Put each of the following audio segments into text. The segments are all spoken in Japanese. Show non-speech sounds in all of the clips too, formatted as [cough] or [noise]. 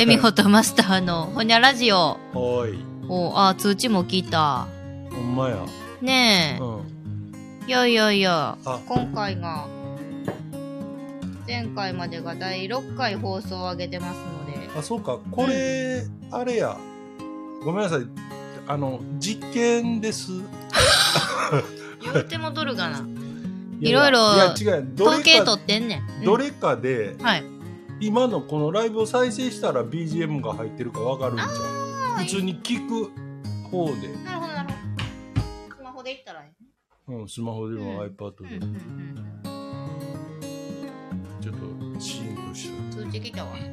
エミホとマスターのほにゃラジオ。はーい。おあ、通知も来た。ほんまや。ねえ。うん。いやいやいやあ、今回が、前回までが第6回放送を上げてますので、あ、そうか。これ、あれや。ごめんなさい。あの、実験です。[laughs] 言うてもどるがな。やいろいろ統計取ってんねん。どれかで、うんはい。今のこのライブを再生したら BGM が入ってるかわかるんじゃん。普通に聞く方で。なるほどなるほど。スマホでいったらいいね。うん、スマホでも iPad で。うんうんうん。ちょっと、シーンとした。通知来たわ。[laughs] へっ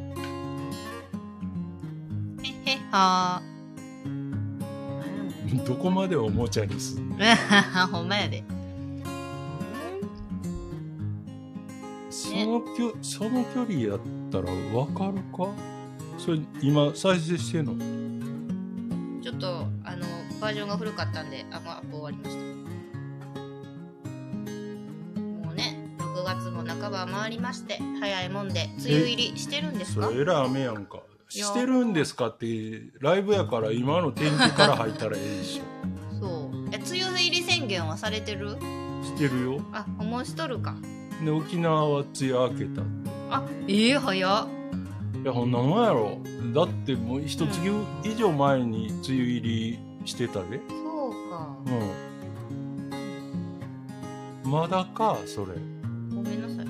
へっはどこまでおもちゃにすんの？ー。[laughs] ほんまやで。そのきょその距離やったらわかるか？それ今再生してんの？ちょっと、あの、バージョンが古かったんで、あ、もうアップ終わりました。もうね、6月も半ば回りまして、早いもんで、梅雨入りしてるんですか？それえらい雨やんか。してるんですかってライブやから今の天気から入ったらええでしょ。そう。え、梅雨入り宣言はされてる？してるよ。あ、おもしとるか。で沖縄は梅雨明けた。あ、ええ早っ。いやほんなもんやろ。だってもう一月以上前に梅雨入りしてたで。そうか。うん。まだかそれ。ごめんなさい。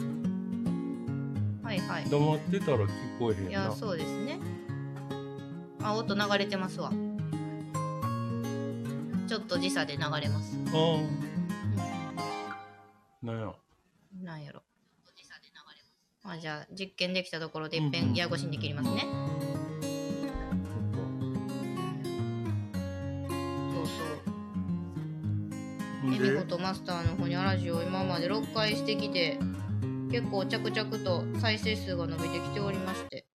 はいはい。黙ってたら聞こえへんいやなそうですね。あ音流れてますわ。ちょっと時差で流れます、あーなんや。うん、なんやろ。あじゃあ実験できたところでいっぺうんうんんやごしんで切りますね、そうそう。エミほんで？コとマスターのほにゃラジオ今まで6回してきて結構着々と再生数が伸びてきておりまして。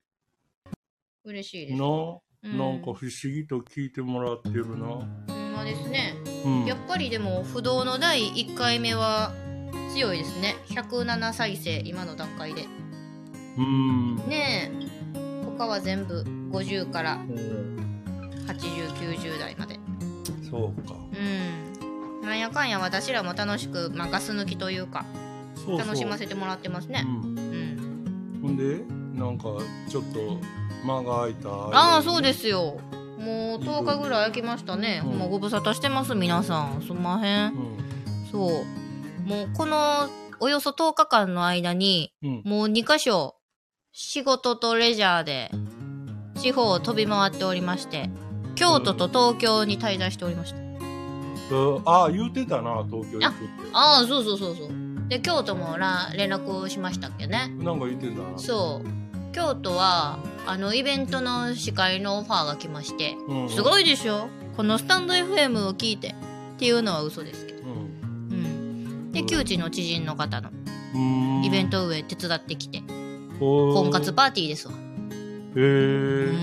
嬉しいです。な、うん。なんか不思議と聞いてもらってるな。ほんまですね。うん。やっぱりでも不動の第1回目は強いですね。107再生今の段階で。うん。ねえ。他は全部50からうん8090代まで。そうか。うん。なんやかんや私らも楽しく、まあ、ガス抜きというか。楽しませてもらってますね。うん。うん。ほんで、なんか、ちょっと、間が空いた。ああそうですよ。もう10日ぐらい空きましたね、うん。ほんまご無沙汰してます皆さん。すんまへん。うん。そうもうこのおよそ10日間の間にうん。もう2箇所仕事とレジャーで地方を飛び回っておりまして京都と東京に滞在しておりました、ああ、言うてたな、東京行くって。ああそうそうそうそうで京都もら連絡しましたっけねなんか言ってたな。そう京都はあのイベントの司会のオファーが来ましてうん。すごいでしょ？このスタンド FM を聞いてっていうのは嘘ですけどうん。うんで旧知の知人の方のうん。イベント運営手伝ってきてト婚活パーティーですわへう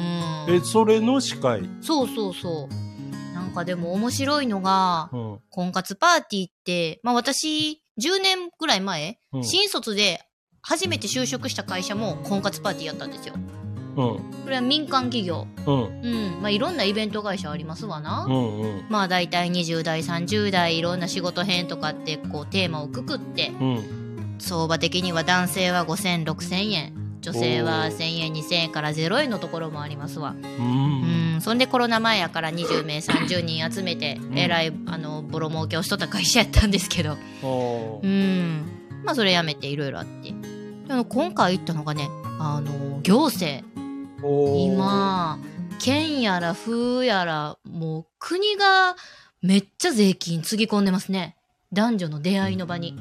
え。え、んそれの司会？そうそうそうなんかでも面白いのがうん。婚活パーティーってまあ私10年ぐらい前、うん新卒で初めて就職した会社も婚活パーティーやったんですようん。これは民間企業うん。うんまあいろんなイベント会社ありますわな、うん。うん。まあ大体20代30代いろんな仕事編とかってこうテーマをくくってうん。相場的には男性は5000、6000円女性は1000円、2000円から0円のところもありますわ。うん。うん、そんでコロナ前やから20名、30人集めて、んえらい、あの、ボロ儲けをしとった会社やったんですけど、うん。まあそれやめていろいろあって。でも今回行ったのがね、あの、行政。今、県やら風やら、もう国がめっちゃ税金つぎ込んでますね。男女の出会いの場に。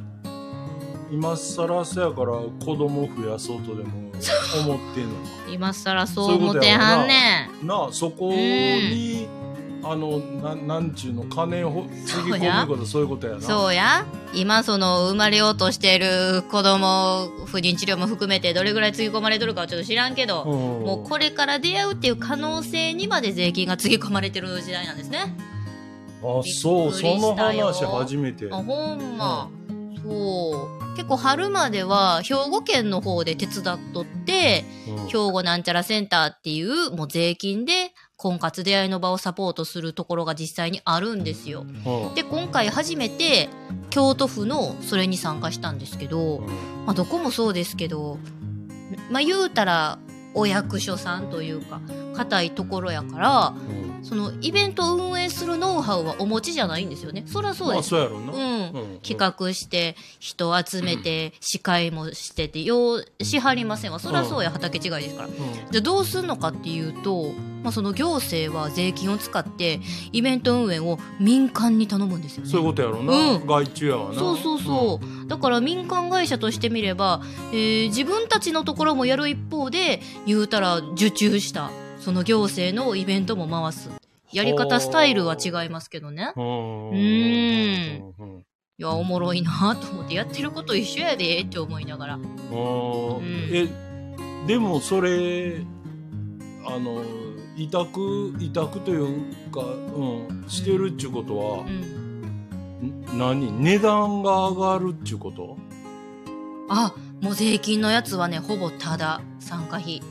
今更そやから子供増やそうとでも思ってんのか [laughs] 今更そう思ってはんねん。なあそこに、あのななんちゅうの金をつぎ込むことそういうことやな。そうや。今その生まれようとしてる子供不妊治療も含めてどれぐらいつぎ込まれてるかはちょっと知らんけど、うん。もうこれから出会うっていう可能性にまで税金がつぎ込まれてる時代なんですね。あそうその話初めて。あほんま、そう。結構春までは兵庫県の方で手伝っとって、うん。兵庫なんちゃらセンターっていうもう税金で婚活出会いの場をサポートするところが実際にあるんですよ。うんで、今回初めて京都府のそれに参加したんですけど、まあ、どこもそうですけど、まあ言うたらお役所さんというか、固いところやから、うんそのイベントを運営するノウハウはお持ちじゃないんですよね。そりゃそうまあです。そうやろうな。うん。うん。企画して人集めて司会もしててようしはりませんわ。そりゃそうや。畑違いですから。うん。じゃあどうすんのかっていうと、まあ、その行政は税金を使ってイベント運営を民間に頼むんですよね。そういうことやろうな。うん。外注やわな。そうそうそう、だから民間会社としてみれば、えー自分たちのところもやる一方で言うたら受注したその行政のイベントも回すやり方スタイルは違いますけどね。う。ん。いやおもろいなと思ってやってること一緒やでって思いながら。あーん。えでもそれあの委託委託というか、うん、してるっちゅうことはう、んん。何？値段が上がるっちゅうこと？あもう税金のやつはねほぼただ参加費。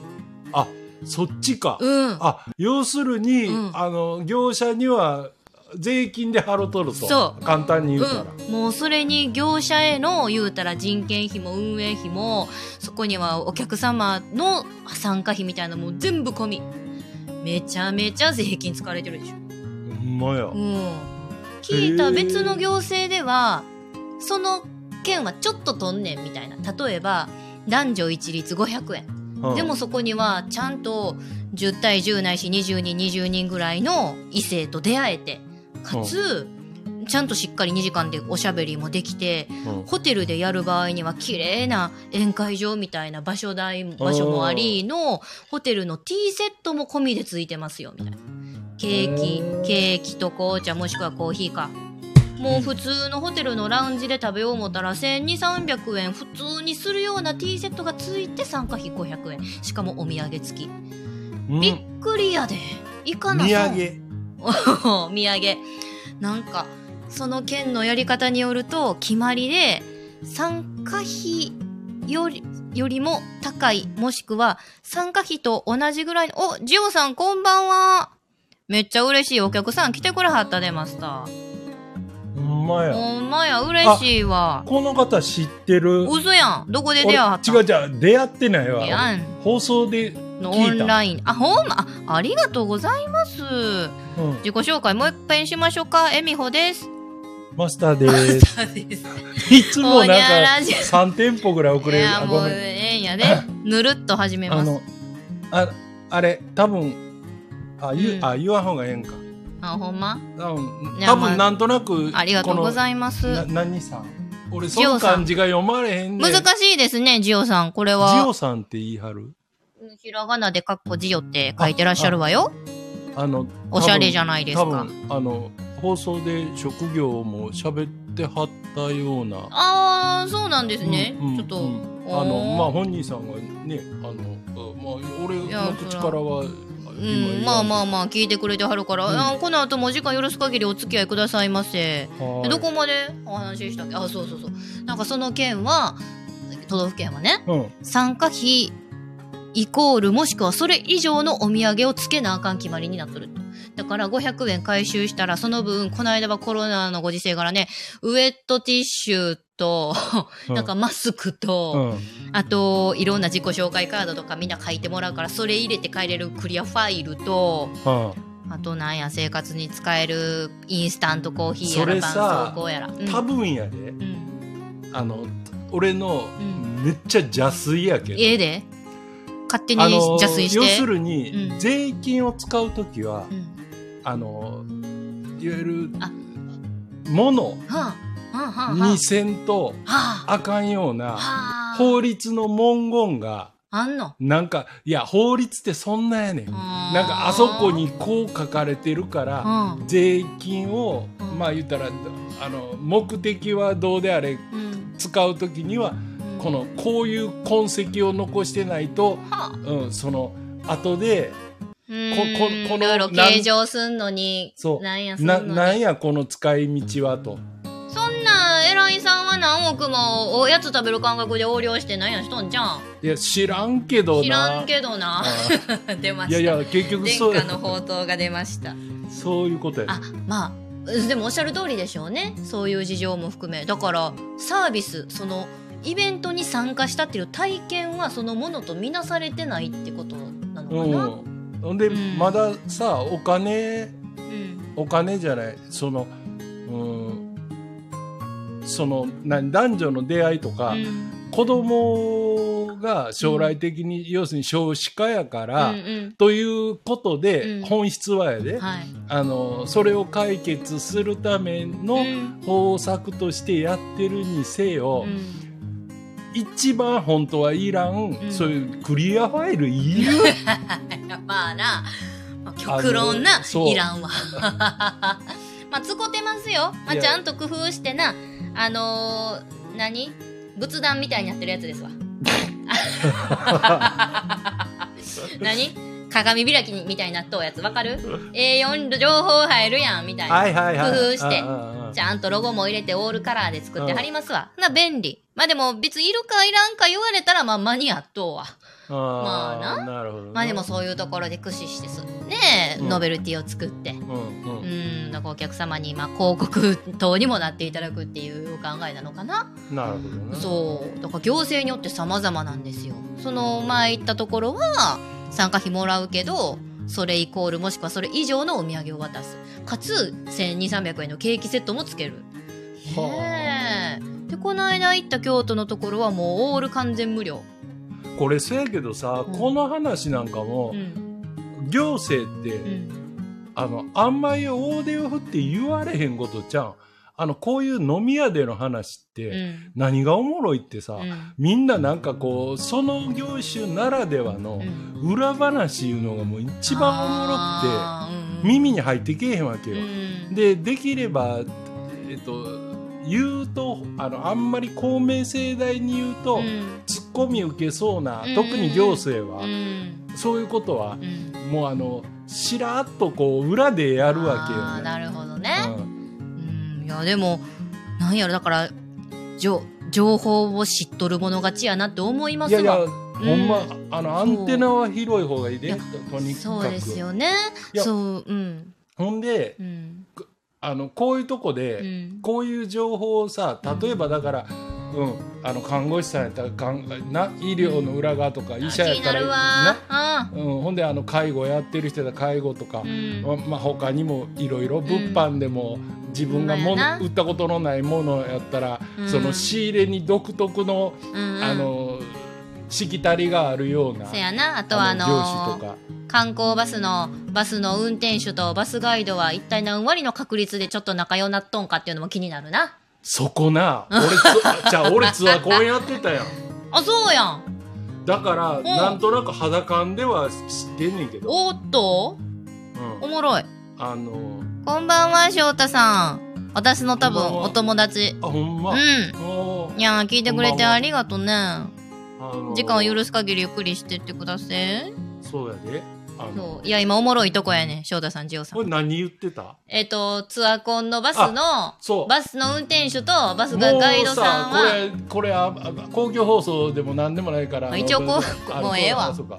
あそっちか、うん。あ要するに、うん。あの業者には税金で払うとると。そう。簡単に言うたら、うん、もうそれに業者への言うたら人件費も運営費もそこにはお客様の参加費みたいなのも全部込み。めちゃめちゃ税金使われてるでしょ、ほんまや、うん、聞いた別の行政ではその件はちょっととんねんみたいな。例えば男女一律500円うん。でもそこにはちゃんと10対10ないし20人20人ぐらいの異性と出会えてかつちゃんとしっかり2時間でおしゃべりもできてうん。ホテルでやる場合には綺麗な宴会場みたいな場所代場所もありのホテルのティーセットも込みでついてますよみたいな。ケーキケーキと紅茶もしくはコーヒーかもう普通のホテルのラウンジで食べよう思ったら1200300円普通にするようなティーセットがついて参加費500円。しかもお土産付き。うん。びっくりやで。いかな土さ産。お [laughs] 土産。なんかその県のやり方によると決まりで参加費よりよりも高いもしくは参加費と同じぐらいのおジオさんこんばんは。めっちゃ嬉しい。お客さん来てくれはったでマスター。ほんまや。ほんまや。嬉しいわ。この方知ってる？嘘やん。どこで出会った？俺違う違う。出会ってないわ。放送で、のオ聞いた。ンライン。あほんま？あありがとうございます。うん、自己紹介もう一遍しましょうか。えみほです。マスターです。いつもなんからじ3店舗ぐらい遅れる。いやもうええんやで。[laughs] ぬるっと始めます。あのああれ多分あ言,、うんあ言わん方がええんかあほんま？多分なんとなくありがとうございます。何さん？俺その漢字が読まれへんで難しいですねジオさん。これジはオさんって言い張る？ひらがなでかっこジオって書いてらっしゃるわよ。あのおしゃれじゃゃないですか。あの放送で職業も喋ってはったような。ああそうなんですね、うんうんちょっと、うんあのまあ本人さんがねあのあまあ俺の口からはうん、まあまあまあ聞いてくれてはるから、うん。あこの後もお時間許す限りお付き合いくださいませ。どこまで？お話ししたっけ？あそうそうそう。なんかその県は都道府県はねうん。参加費イコールもしくはそれ以上のお土産をつけなあかん決まりになっとると。だから500円回収したらその分、この間はコロナのご時世からね、ウェットティッシュと、うん。なんかマスクと、うん。あと、いろんな自己紹介カードとかみんな書いてもらうから、それ入れて帰れるクリアファイルと、はあとなんや、生活に使えるインスタントコーヒーやら、それ絆さ創膏やら。うん。あ多分やで。うん。あの俺のん。めっちゃ邪推やけど、ええで。勝手に邪推して。要するに、うん。税金を使うときは、うん。あのいわゆるあ。ものはあ、にせんとあ。はあかんような。法律の文言があんの？なんかいや法律ってそんなやねんななんかあそこにこう書かれてるからうん。税金をうんまあ言ったらあの目的はどうであれうん。使う時にはうんこのこういう痕跡を残してないと、はあ。うん、その後でうーんここのいろいろ計上すんのに、そうなんやこの使い道はと。さんは何億もおやつ食べる感覚で横領して何やしとんじゃん。いや知らんけどな。知らんけどな。[laughs] 出ました。いやいや結局そう。殿下の宝刀が出ました。そういうことや。あまあでもおっしゃる通りでしょうね。そういう事情も含め。だからサービスそのイベントに参加したっていう体験はそのものとみなされてないってことなのかな、うん。ほんで、うん。まださお金うん。お金じゃない。そのうんその何男女の出会いとか、うん。子供が将来的に、要するに少子化やから、うんということで、うん。本質はやで、うんはい。あのそれを解決するためのうん。方策としてやってるにせよ、うん。一番本当はいらん、ん。そういうクリアファイルいる [laughs] まあな、まあ、極論ないらんわ。[laughs] まあつこてますよ、まあ、ちゃんと工夫してなあのー、何？仏壇みたいになってるやつですわ [laughs] 何？鏡開きみたいになっとうやつわかる ?A4 情報入るやんみたいな、はいはいはい工夫してちゃんとロゴも入れてオールカラーで作ってはりますわ。な、便利。まあでも別にいるかいらんか言われたらまあ間に合っとうわ。あまあなねまあでもそういうところで駆使してす。ねノベルティを作って。うんうんうん、だからお客様にまあ広告等にもなっていただくっていうお考えなのかな。なるほどねそう。だから行政によって様々なんですよ。その前行ったところは参加費もらうけど、それイコールもしくはそれ以上のお土産を渡す。かつ、1200、300円のケーキセットもつける。はねえ。で、この間行った京都のところはもうオール完全無料。これせやけどさ、うんこの話なんかもう、ん。行政って、うん。あのあんまり大手を振って言われへんことちゃんあのこういう飲み屋での話って、うん。何がおもろいってさ、うん。みんななんかこうその業種ならではのうん裏話いうのがもう一番おもろくて耳に入ってけえへんわけよ。うんでできれば、えっと、言うとあのあんまり公明正大に言うと、うんツッコミ受けそうな、うん特に行政は、うんそういうことはう、んもうあのしらっとこう裏でやるわけよね。なるほどね。うんうん。いや、でも、なんやろ、だから、じょ情報を知っとる者勝ちやなって思いますわ。いやいや、ほんまうあのアンテナは広い方がいいでいやとにかくそうですよね。そう、うん。ほんでうん。あのこういうとこうで、ん。こういう情報をさ例えばだから、うん、あの看護師さんやったらかんな医療の裏側とか医者やったらなうん、ほんであの介護やってる人やったら介護とかう、ん。ままあ、他にもいろいろ物販でも自分がも売ったことのないものやったら、うんその仕入れに独特の、うん。あ、のしきたりがあるようなせやな。あとは、ああの業種とのか。観光バスの、バスの運転手とバスガイドは一体何割の確率でちょっと仲良なっとんかっていうのも気になるな。そこな俺つじゃあ俺ツアー公演やってたやん [laughs] あ、そうやん。だからなんとなく肌感では知ってんねんけど、おっと？うんおもろい。あのこんばんは、翔太さん。私の多分こんばんはお友達。あほんま、うん。おーいやー、聞いてくれてありがとうね。あの時間を許す限りゆっくりしてってください。そうやでそう。いや、今おもろいとこやね翔太さん、ジオさん。これ何言ってた？えっ、と、ツアコンのバスの、そう。バスの運転手とバスがガイドさんは、これこれああ公共放送でも何でもないから。まあ一応こうあ [laughs] もうええわ。あそうか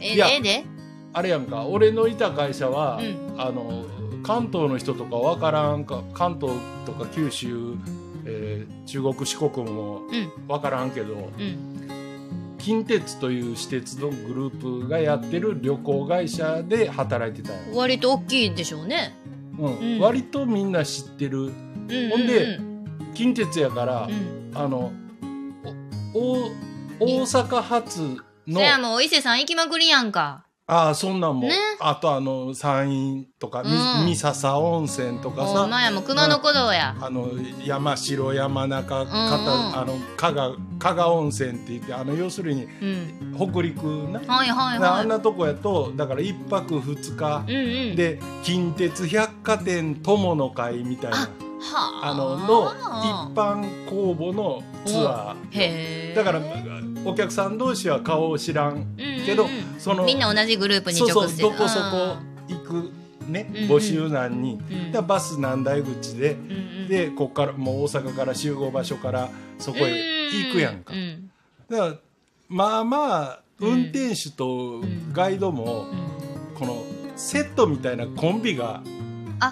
えええで。あれやんか俺のいた会社は、うあの関東の人とかわからんか関東とか九州、えー中国四国もうん、わからんけどうん。近鉄という私鉄のグループがやってる旅行会社で働いてた割と大きいでしょうね。うんうん割とみんな知ってるうんうんうん、ほんで近鉄やから、うん。あのお大大阪発のそやもう、伊勢さん行きまくりやんか。ああそんなんも、ねあとあの山陰とか、みうん三笹温泉とかさほんまやもう熊野古道や。あの山城山中、うんかたあの加賀加賀温泉って言ってあの要するにうん。北陸な、はいはいあはい。んなとこやとだから一泊二日うんうん。で近鉄百貨店友の会みたいなはあ。あのの一般公募のツアー。だからお客さん同士は顔を知らんけど、うんうんうん。そのみんな同じグループにそうそうどこそこ行くね、うんうん。募集何人、うん。でバス何台口で、うんうん。でこっからもう大阪から集合場所からそこへ行くやんか、うん。だからまあまあうん。運転手とガイドもうん。このセットみたいなコンビがあ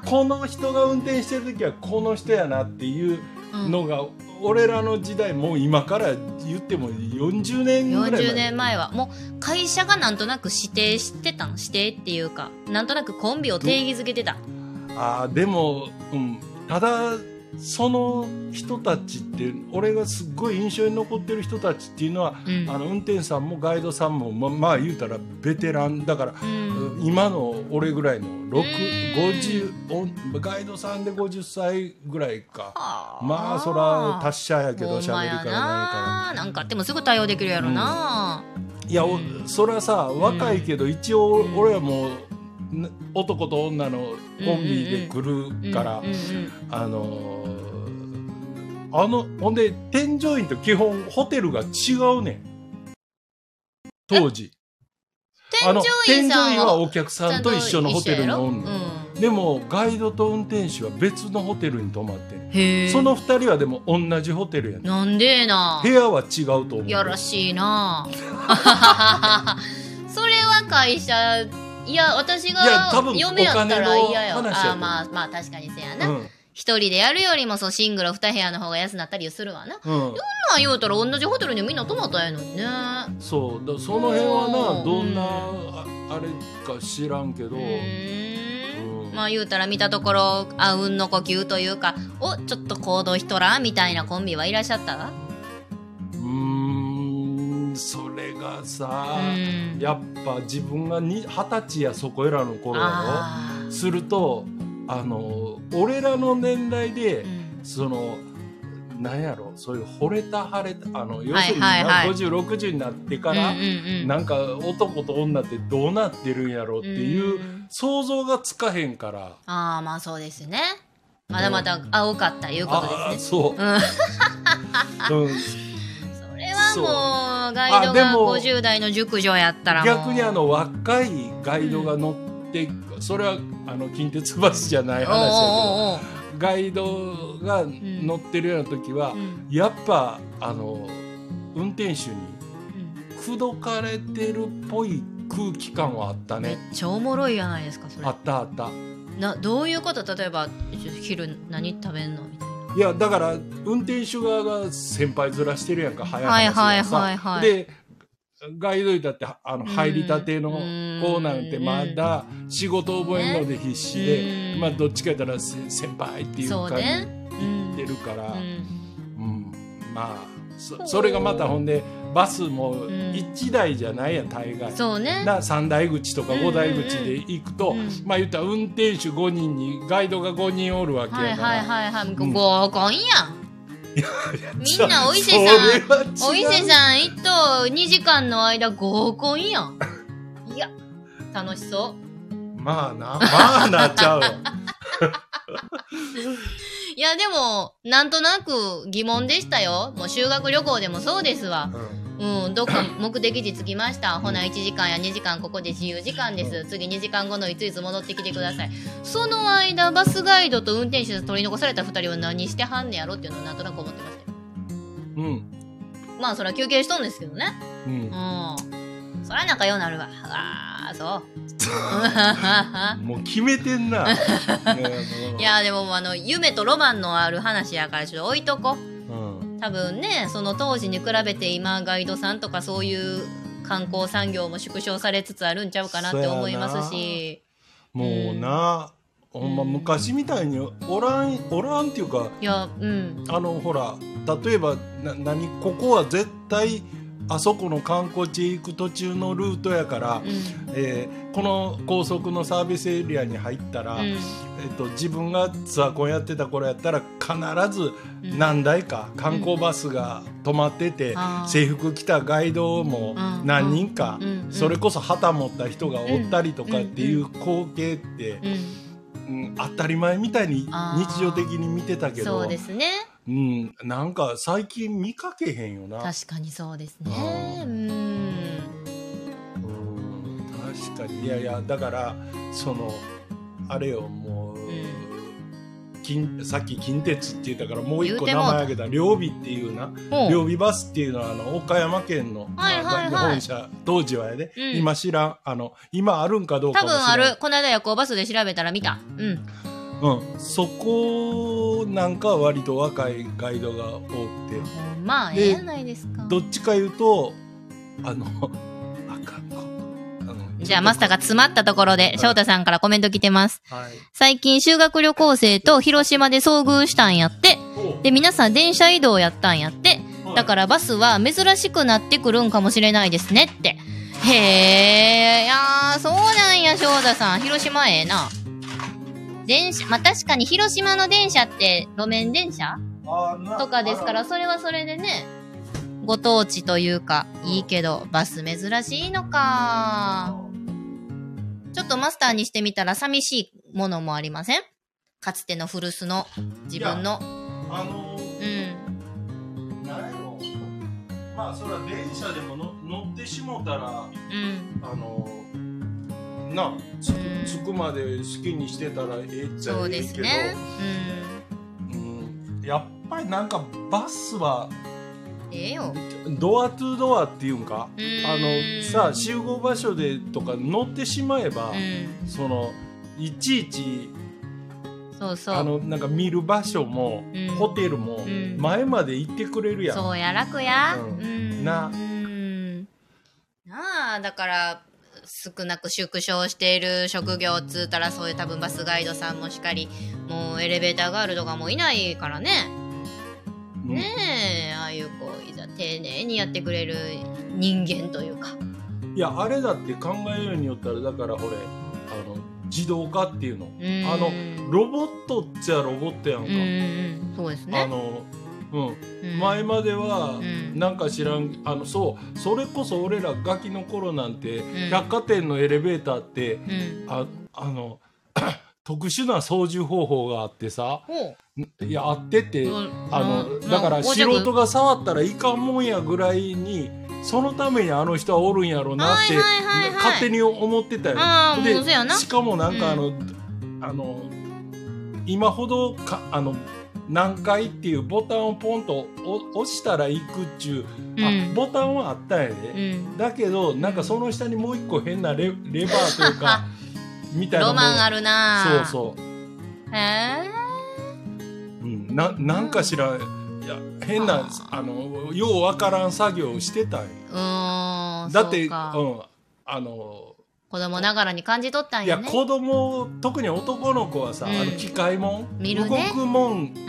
この人が運転してる時はこの人やなっていううん。のが、俺らの時代もう今から言っても40年ぐらい前。40年前は。もう会社がなんとなく指定してたん指定っていうかなんとなくコンビを定義づけてた。あーでも、うん、ただその人たちって俺がすっごい印象に残ってる人たちっていうのは、うん。あの運転手さんもガイドさんもままあ言うたらベテランだから、うん。今の俺ぐらいのん。650おガイドさんで50歳ぐらいか。はまあそら達者やけど喋りからないかななんかあってもすぐ対応できるやろな、らいやそれはさ若いけど一応うん俺はもうな男と女のコンビで来るからあのーあのほんで添乗員と基本ホテルが違うねん。当時。あの添乗員は？はお客さんと一緒のホテルにおんの、うん、でもガイドと運転手は別のホテルに泊まってその二人はでも同じホテルやねん。なんでな？部屋は違うと思う。やらしいな。[laughs] それは会社いや私いや多が分嫁やったら嫌よ。あまあまあ確かにせやな。うん。一、人でやるよりもそうシングル二部屋の方が安なったりするわな。うん、まあ言うたら同じホテルにみんな泊まったらええのにね。そう。だその辺はうなん。どんなああれか知らんけど、まあ言うたら見たところあうんの呼吸というかおちょっと行動しとらんみたいなコンビはいらっしゃった？うーんそれがうさ、ん。やっぱ自分がに二十歳やそこらの頃やあろするとあの俺らの年代で、ーうん。そのなんやろそういう惚れた腫れたあの要はいするにはいはい5060になってから、うんうんうん。なんか男と女ってどうなってるんやろっていう、ん。想像がつかへんから。ああまあそうですね。まだまだ青かったいうことですね。そう、うん [laughs] う。ん、もうガイドがあでも50代の熟女やったら逆にあの若いガイドが乗って、それはあの近鉄バスじゃない話やおうおうけどガイドが乗ってるような時は、うん。やっぱあの運転手にうん。口説かれてるっぽい空気感はあっためっね。ちゃおもろいやないですかそれ。あったあった。などういうこと？例えば昼何食べんの？みたいないやだから運転手側が先輩面してるやんか早はい話がさ。はいはいはいでガイドだってあのうん入りたての子なんてうんまだ仕事覚えるので必死で、うん。まあどっちか言ったらせ先輩っていう感じでそうね。言ってるから、うん。うん。まあそそれがまたほんでバスもん。1台じゃないやん大概。そうね。な3台口とか5台口で行くと、まあ言ったら運転手5人にガイドが5人おるわけはいやから、はいはいはい、ん。合コンやん。みんなお伊勢さん。お伊勢さん一と2時間の間合コンやん。いや楽しそう。まあな、まあなっちゃうよ。いやでもなんとなく疑問でしたよ。もう修学旅行でもそうですわ。うんどっか目的地着きました。ほな1時間や2時間ここで自由時間です。次2時間後のいついつ戻ってきてください。その間バスガイドと運転手取り残された2人は何してはんねやろっていうのをなんとなく思ってましたよ。うん。まあそれは休憩しとんですけどね。うん。うん。そりゃ仲良うなるわ。ああそう。[laughs] もう決めてんな。ね [laughs] い、やでもあの夢とロマンのある話やからちょっと置いとこ。うん。多分ねその当時に比べて今ガイドさんとかそういう観光産業も縮小されつつあるんちゃうかなって思いますし。もうな、ほんま昔みたいにおらん、おらんっていうか、いやうん。あの、ほら、例えば、な、何、ここは絶対、あそこの観光地へ行く途中のルートやから、うん。えーこの高速のサービスエリアに入ったら、うん。えっと、自分がツアーコンやってた頃やったら必ずうん。何台か観光バスが止まってて、あー。制服着たガイドもうん。何人か、うん。それこそ旗持った人がおったりとかっていう光景って、うん。うん当たり前みたいに日常的に見てたけどそうですねうん、なんか最近見かけへんよな。確かにそうですね。ううん。うん確かに。いやいやだからそのあれよもう、ん。近さっき近鉄って言ったからもう一個名前挙げた。両備っていうな。両備バスっていうのはあの岡山県の、はいはいはい。まあ本社当時はやで、うん。今知らん。あの今あるんかどうか多分ある。この間夜行バスで調べたら見た。うん。うん、そこなんかは割と若いガイドが多くてまあ、えでえやないですか。どっちか言うとあの [laughs] あかんこあのじゃあ、マスターが詰まったところで、翔太さんからコメント来てます。はい最近修学旅行生と広島で遭遇したんやって。で、皆さん電車移動やったんやって。だからバスは珍しくなってくるんかもしれないですねって。へえ、いやー、そうなんや、翔太さん。広島ええな。電車、まあ、確かに広島の電車って路面電車とかですから、それはそれでね、ご当地というか、いいけど、バス珍しいのか。ちょっとマスターにしてみたら寂しいものもありません？かつての古巣の自分の。あのうん。なんやろまあそれは電車でもの乗ってしもたらうん。あのなつうん着くまで好きにしてたらええっちゃそうええけど、ですね。うん、やっぱりなんかバスはうん。ええよ。ドアトゥドアっていうんかあのさあ集合場所でとか乗ってしまえば、うん。そのいちいちそうそう。あのなんか見る場所も、うんホテルもん前まで行ってくれるやん、そうや、楽や。ううんん。なうん。なあ、だから、少なく縮小している職業っつうたら、そういう多分バスガイドさんもしっかり、もうエレベーターガールとかもいないからね。うんねえ、ああいうこう、いざ丁寧にやってくれる人間というか。いやあれだって考えようによったらだからほれあの自動化っていうのうんあのロボットっちゃロボットやんか、うん。そうですあね。のうん。うん前までは、ん。なんか知らんあのそうそれこそ俺らガキの頃なんて、ん。百貨店のエレベーターってうん。ああの [coughs] 特殊な操縦方法があってさほいやあってって、うん。あのうん。だからうん素人が触ったらいかんもんやぐらいにそのためにあの人はおるんやろうなって、勝手に思ってたよ。でしかもなんかあの、あの今ほどかあの何回っていうボタンをポンとお押したら行くっちゅう、うん。あボタンはあったんやで、うん。だけどなんかその下にもう一個変なレレバーというか [laughs] みたいなロマンあるるな。そうそう。へえ。うん、ななんかしらいや変なあのようわからん作業をしてたんようーん。だってうん。あの子供ながらに感じ取ったんやね。いや子供特に男の子はさ、うんあの機械もん、ね動くもんの、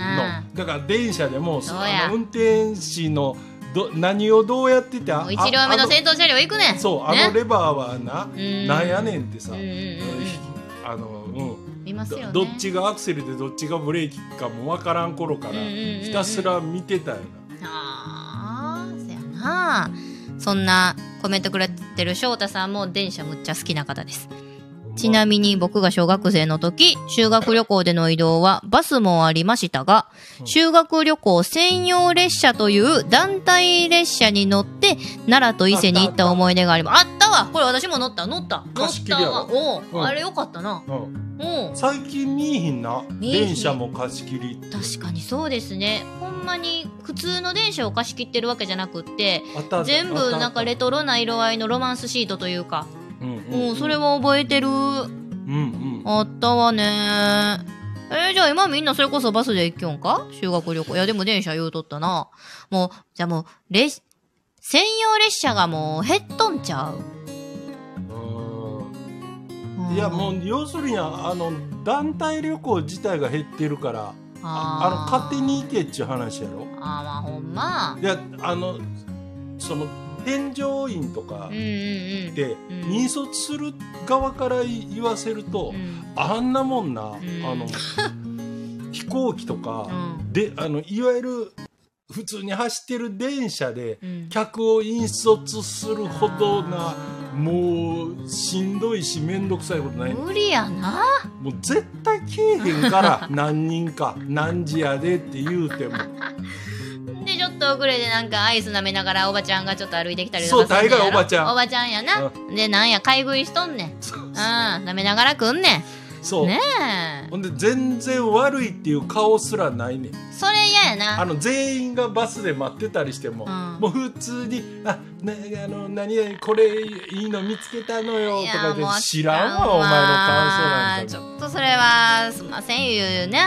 うだから電車でもそうやあの運転士のど何をどうやってて一両目の先頭車両行くねん。あそうあねのレバーはな、うんなんやねんってさ、あのうんね。どどっちがアクセルでどっちがブレーキかもわからん頃からひたすら見てたよな。ああ、そやな。そんなコメントくれてる翔太さんも電車むっちゃ好きな方です。ちなみに僕が小学生の時、修学旅行での移動はバスもありましたが、うん。修学旅行専用列車という団体列車に乗って奈良と伊勢に行った思い出があります。あったわ。これ私も乗った。乗った乗ったわおう、うん。あれよかったな。うん。最近見えひんな？電車も貸し切り。確かにそうですね。ほんまに普通の電車を貸し切ってるわけじゃなくって、全部なんかレトロな色合いのロマンスシートというか、うんもうそれは覚えてる。うんうん。あったわね。えー、じゃあ今みんなそれこそバスで行きよんか？修学旅行。いやでも電車言うとったな。もう、じゃあもう、列、専用列車がもう減っとんちゃう、うん。いやもう要するにあの団体旅行自体が減ってるからああの勝手に行けっちゅう話やろ。あーまあほんま。いやあのその添乗員とか。でうん。引率する側から言わせると、うん。あんなもんな、ん。あの [laughs] 飛行機とか、うん。であのいわゆる普通に走ってる電車でうん。客を引率するほどなもうしんどいし面倒くさいことない。無理やな。もう絶対来えへんから何人か何時やでって言うても。で、[laughs] ちょっと遅れてなんかアイス舐めながらおばちゃんがちょっと歩いてきたりとかそう大概おばちゃん。おばちゃんやな。で、なんや、買い食いしとんねん。うん、舐めながら来んねん。そう、ねほんで全然悪いっていう顔すらないねん。えそれ嫌やな。あの全員がバスで待ってたりしても、うん。もう普通に「あなあの何々これいいの見つけたのよ」とか言って「知らんわお前の感想なんか。ちょっとそれはすんません言うね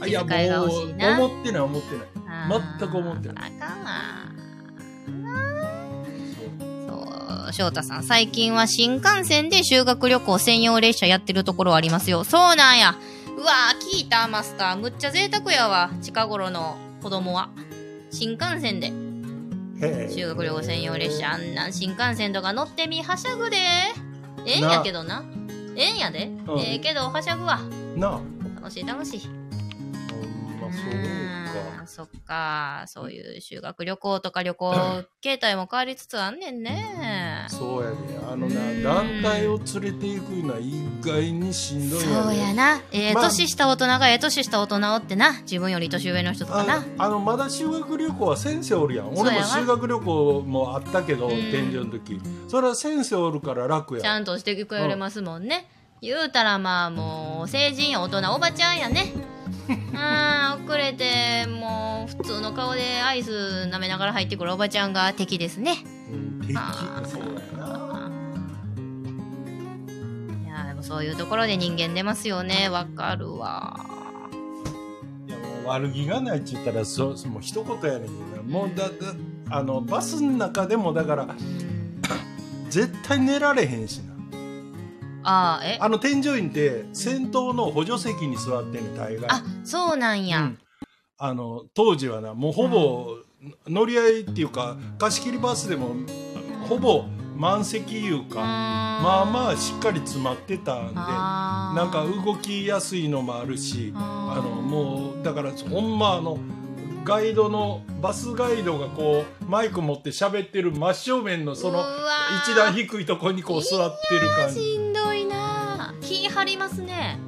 あ」いやもう思ってない思ってない全く思ってない。あかんわ。そう。翔太さん最近は新幹線で修学旅行専用列車やってるところありますよ。そうなんや。うわー聞いたマスター。むっちゃ贅沢やわ。近頃の子供は。新幹線で。修学旅行専用列車。あんなん新幹線とか乗ってみはしゃぐで。ええんやけどな。ええんやで、うんええけどはしゃぐわ。なあ。楽しい楽しい。ほんまそううそっかそういう修学旅行とか旅行 [laughs] 形態も変わりつつあんねんね。そうやであのなうん。団体を連れていくのは意外にしんどいんやでそうやな。ええまあ年した大人がええ年した大人おってな。自分より年上の人とかな。ああのまだ修学旅行は先生おるやん。俺も修学旅行もあったけどうん。天井の時。それは先生おるから楽や。ちゃんとしてくれますもんね、言うたらまあもう成人や大人おばちゃんやね [laughs] あー遅れてもう普通の顔でアイス舐めながら入ってくるおばちゃんが敵ですね。うん。敵。そうやな。いやでもそういうところで人間出ますよね。わかるわ。いやもう悪気がないって言ったらそそもう一言やねんけどもうだだあのバスの中でもだからうん。絶対寝られへんしなあーえ？あの添乗員って先頭の補助席に座ってんねん大概あそうなんや、うん。あの当時はなもうほぼ乗り合いっていうか貸し切りバスでもほぼ満席いうかまあまあしっかり詰まってたんでなんか動きやすいのもあるしあのもうだからほんまあのガイドのバスガイドがこうマイク持って喋ってる真正面のその一段低いとこにこう座ってる感じ。しんどいな気張りますね。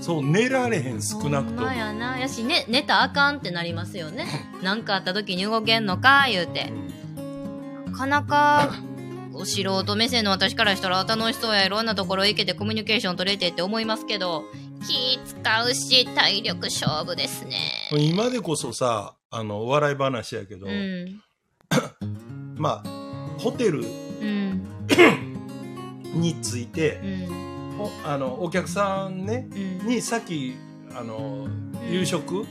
そう寝られへん少なくとも。まやな。やし、ね、寝たらあかんってなりますよね。なんかあった時に動けんのか言うて。なかなかお素人目線の私からしたら楽しそうや。いろんなところ行けてコミュニケーション取れてって思いますけど気使うし体力勝負ですね。うん今でこそさあのお笑い話やけど、うん。まあホテルうん。についてうん。おあのお客さんねうん。にさっきあの夕食、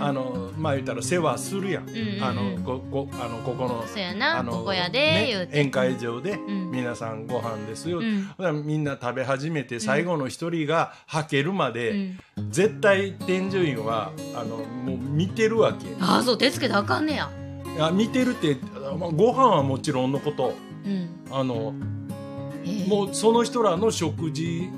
あのまあ言ったら世話するやん、あのここあのここのそうやなあの宴会場でうん。皆さんご飯ですよ、みんな食べ始めて最後の一人がはけるまうで、ん。絶対添乗員はあのもう見てるわけ。ああそう手つけてあかんねや。いや見てるってまあご飯はもちろんのこと。うん。あのえーもうその人らの食事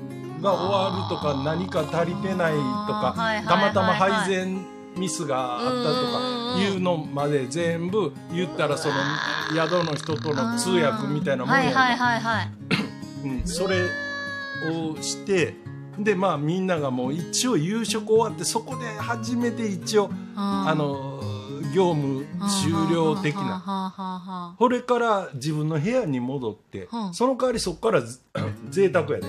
が終わるとか何か足りてないとかあーはいはいたまたま配膳ミスがあったとかいうのまで全部言ったらその宿の人との通訳みたいなもんやんそれをしてでまあみんながもう一応夕食終わってそこで初めて一応ああの業務終了的な。これから自分の部屋に戻って、その代わりそこから贅沢やで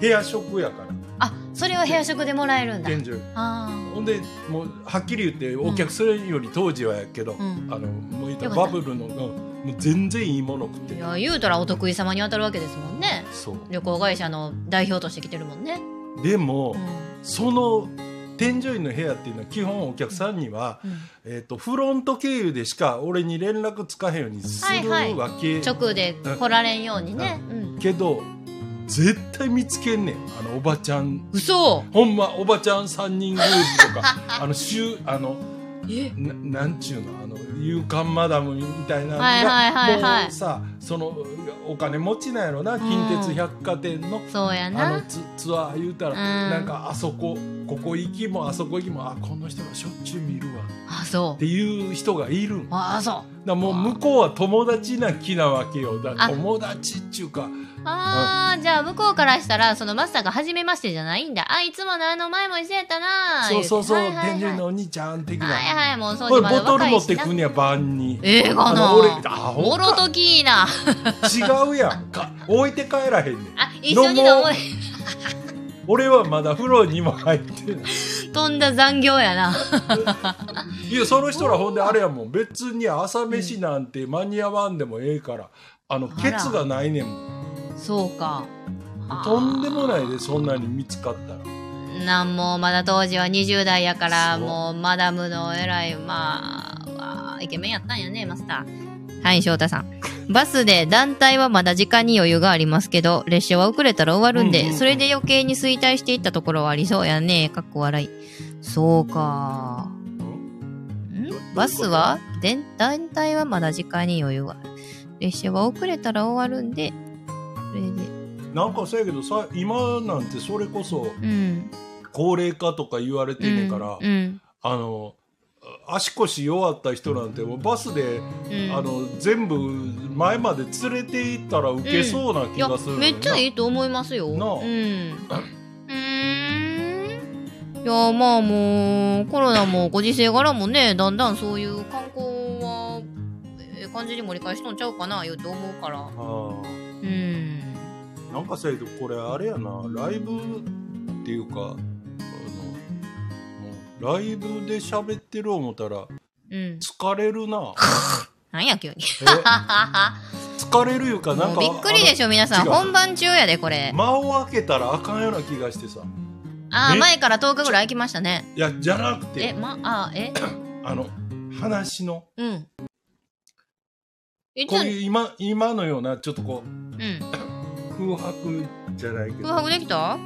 部屋食やからあそれを部屋食でもらえるんだほんでもうはっきり言ってお客さんより当時はやけど、うんあのもうバブルの、もう全然いいもの食っていや言うたらお得意様に当たるわけですもんね旅行会社の代表として来てるもんねでも、うんその添乗員の部屋っていうのは基本お客さんには、うん。えー、とフロント経由でしか俺に連絡つかへんようにするはいはい。わけ、直で来られんようにね。うん。けど絶対見つけんねん。あのおばちゃん。嘘。ほんまおばちゃん3人グループとか。[laughs] あの週あのえななんちゅうのあの勇敢マダムみたいなのが、はいはいはいはい。もうさそのお金持ちなんやろな近鉄百貨店の、そうやあのなツツアー言うたら、うん。なんかあそこここ行きもあそこ行きもあこの人がしょっちゅう見るわあそっていう人がいるあそらもう向こうは友達な気なわけよ。だ友達っちゅうか。うあーじゃあ向こうからしたらそのマスターが初めましてじゃないんだ。あいつものあの前も一緒やったなそうそうそう。言て。はいはいはい。天神のお兄ちゃん的な、はいはいもうそうボトル持ってなくんや晩に。ええかな俺アホもろときいな。違うやんか。置いて帰らへんねん。あ一緒に飲もう。俺はまだ風呂にも入ってないとんだ残業やな。[laughs] いやその人らほんであれやもん別に朝飯なんて間に合わんでもええからあのケツがないねんそうか。とんでもないでそんなに見つかったらなんもまだ当時は20代やから、もうマダムの偉い、まあイケメンやったんやね、マスター。はい、翔太さん。バスで団体はまだ時間に余裕がありますけど、列車は遅れたら終わるんで、うんうんうんそれで余計に衰退していったところはありそうやね。かっこ笑い。そうか。ん？バスは？で団体はまだ時間に余裕がある。列車は遅れたら終わるんで、それで、なんかそうやけどさ今なんてそれこそうん。高齢化とか言われてんねんから、うん。うんあの足腰弱った人なんてもうバスで、うんあの全部前まで連れて行ったらウケそうない気やがする、めっちゃいいと思いますよ。うん。なあうーん。いや、まあもう、コロナもご時世柄もね、だんだんそういう観光は、ええ感じに盛り返しとんちゃうかな、言うと思うから。あうん。あなんかさやけどこれあれやなライブっていうかライブで喋ってる思ったらうん。疲れるな [laughs] なんや、急に。え？[laughs] 疲れるいうかなんかびっくりでしょ、皆さん。本番中やで、これ。間を空けたらあかんような気がしてさあー、ね前から10日ぐらい空きましたね。いやじゃなくえ、てま、あー、え？[clears throat] あの話のうん。こういう今今のようなちょっとこうん。う [clears throat] 空白じゃないけど空白できた？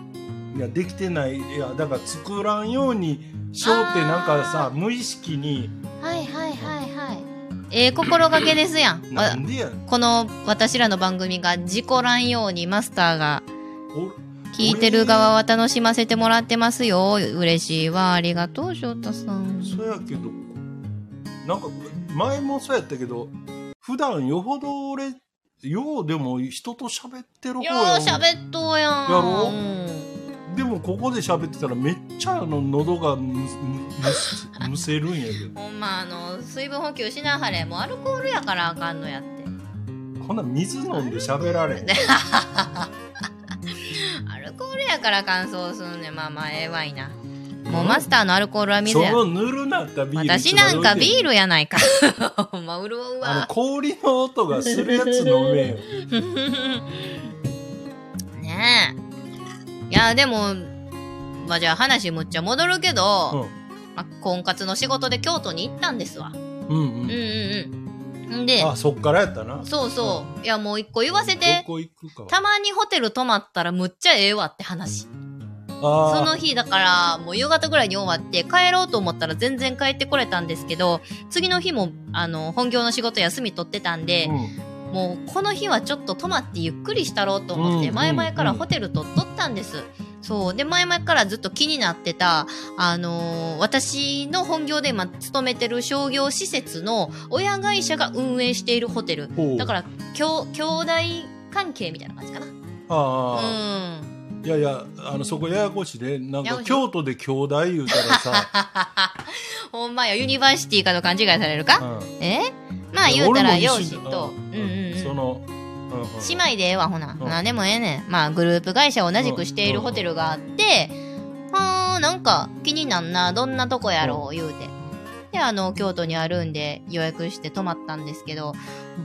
いやできてないいやだから作らんようにしようってなんかさ無意識にはいはいはいはい。ええ心がけですやん。わなんでやこの私らの番組が事故らんようにマスターがお聞いてる側は楽しませてもらってますよ。嬉しいわ。ありがとう、翔太さん。そうやけどなんか前もそうやったけど普段よほど俺ようでも人と喋ってる方ようやん喋っとうやん。やろ？うんでもここで喋ってたらめっちゃあの喉がむむむせるんやけど [laughs] ほんま、あの、水分補給しなはれ。もうアルコールやからあかんのやって。こんな水飲んで喋られん [laughs] アルコールやから乾燥すんねん。まあまあ、ええわいな。もうマスターのアルコールは水や。そのぬるなったビール私なんかビールやないか。[laughs] ほんま、潤うあのわ。氷の音がするやつ飲めよねえ。いや、でも、まあじゃあ話むっちゃ戻るけど、まあ、婚活の仕事で京都に行ったんですわ。うんうん。うんうんで、あそっからやったな。そうそう。いや、もう一個言わせどて、こ行くかは。たまにホテル泊まったらむっちゃええわって話。その日だから、もう夕方ぐらいに終わって帰ろうと思ったら全然帰ってこれたんですけど、次の日も、あの、本業の仕事休み取ってたんで、うんもうこの日はちょっと泊まってゆっくりしたろうと思って、うん前々からホテル取っとったんです。そう。で、前々からずっと気になってた、あのー私の本業で今勤めてる商業施設の親会社が運営しているホテル。だから、きょ兄弟関係みたいな感じかな。ああ、うん。いやいやあのそこややこしいでなんか京都で兄弟言うたらさ、[laughs] ほんまや、ユニバーシティかと勘違いされるか、うん。え？まあ言うたら俺も養子一緒と、うんうんの、うんうん。姉妹でええわほな、うんなん。でもええねん。まあグループ会社を同じくしているホテルがあって、はあなんか気になんなどんなとこやろう言うて。であの京都にあるんで予約して泊まったんですけど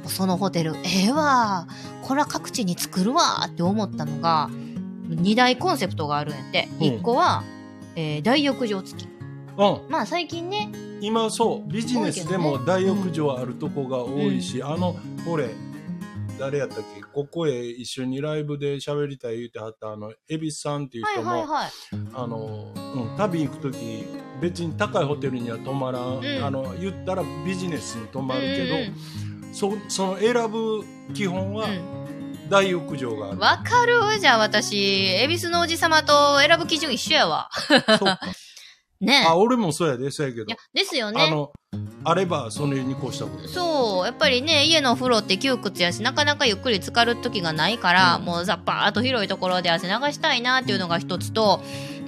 そのホテルええわ。これは各地に作るわって思ったのが2大コンセプトがあるんやって、うん。1個は、えー大浴場付き。うん。まあ最近ね今そうビジネスでも大浴場あるとこが多いし、あのほれ誰やったっけ？ここへ一緒にライブで喋りたい言うてはったあの恵比寿さんっていうはい人も、はいはいあの、うん、旅行く時別に高いホテルには泊まらん、ん。あの言ったらビジネスに泊まるけど、うんそその選ぶ基本はうん。大浴場がある、わかるじゃあ私、恵比寿のおじさまと選ぶ基準一緒やわ。そうか。[laughs] ねあ俺もそうやでそうやけど。いや、ですよあね。のあればそれに越したことそう、やっぱりね、家のお風呂って窮屈やし、なかなかゆっくり浸かる時がないから、うん。もうザッパーっと広いところで汗流したいなっていうのが一つと、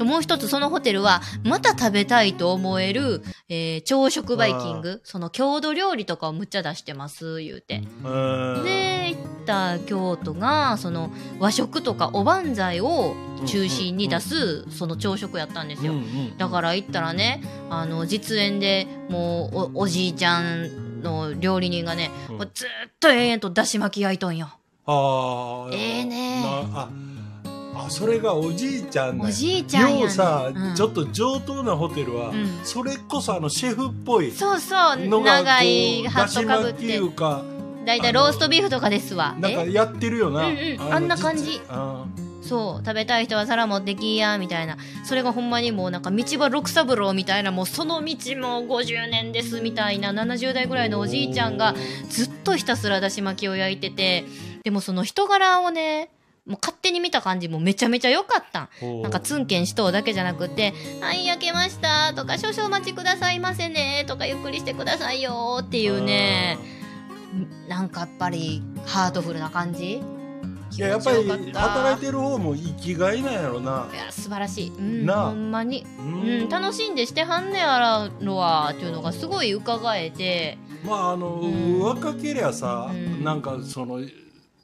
もう一つそのホテルは、また食べたいと思える、えー朝食バイキング、その郷土料理とかをむっちゃ出してます、言うて。うんで、行った京都が、その和食とかおばんざいを中心に出す、その朝食やったんですよ。だから行ったらね、あの、実演でもうお、おじいちゃんの料理人がね、うん。ずっと永遠とだし巻き焼いとんよ。ああええねなああそれがおじいちゃんね。おじいちゃんやね。ようさ、うん。ちょっと上等なホテルは、うん。それこそあのシェフっぽいそうそう、のが長いハットかぶっきいて、うかだいたいローストビーフとかですわ。え？なんかやってるよな、うんうんのあんな感じ。そう、食べたい人は皿持ってきや、みたいな。それがほんまにもうなんか道場六三郎みたいな、もうその道も50年ですみたいな70代ぐらいのおじいちゃんがずっとひたすらだし巻きを焼いてて、でもその人柄をね、もう勝手に見た感じもめちゃめちゃ良かった。ん。ーなんかツンケンしとうだけじゃなくて「はい焼けました」とか「少々お待ちくださいませね」とか「ゆっくりしてくださいよ」っていうね。なんかやっぱりハートフルな感じ？いややっぱり働いてる方も生きがいなんやろな。いや素晴らしい、うん、ほんまに、ううん、楽しんでしてはんねやらのはっていうのがすごい伺えて。まああの、うん。若けりゃさ、うん。なんかその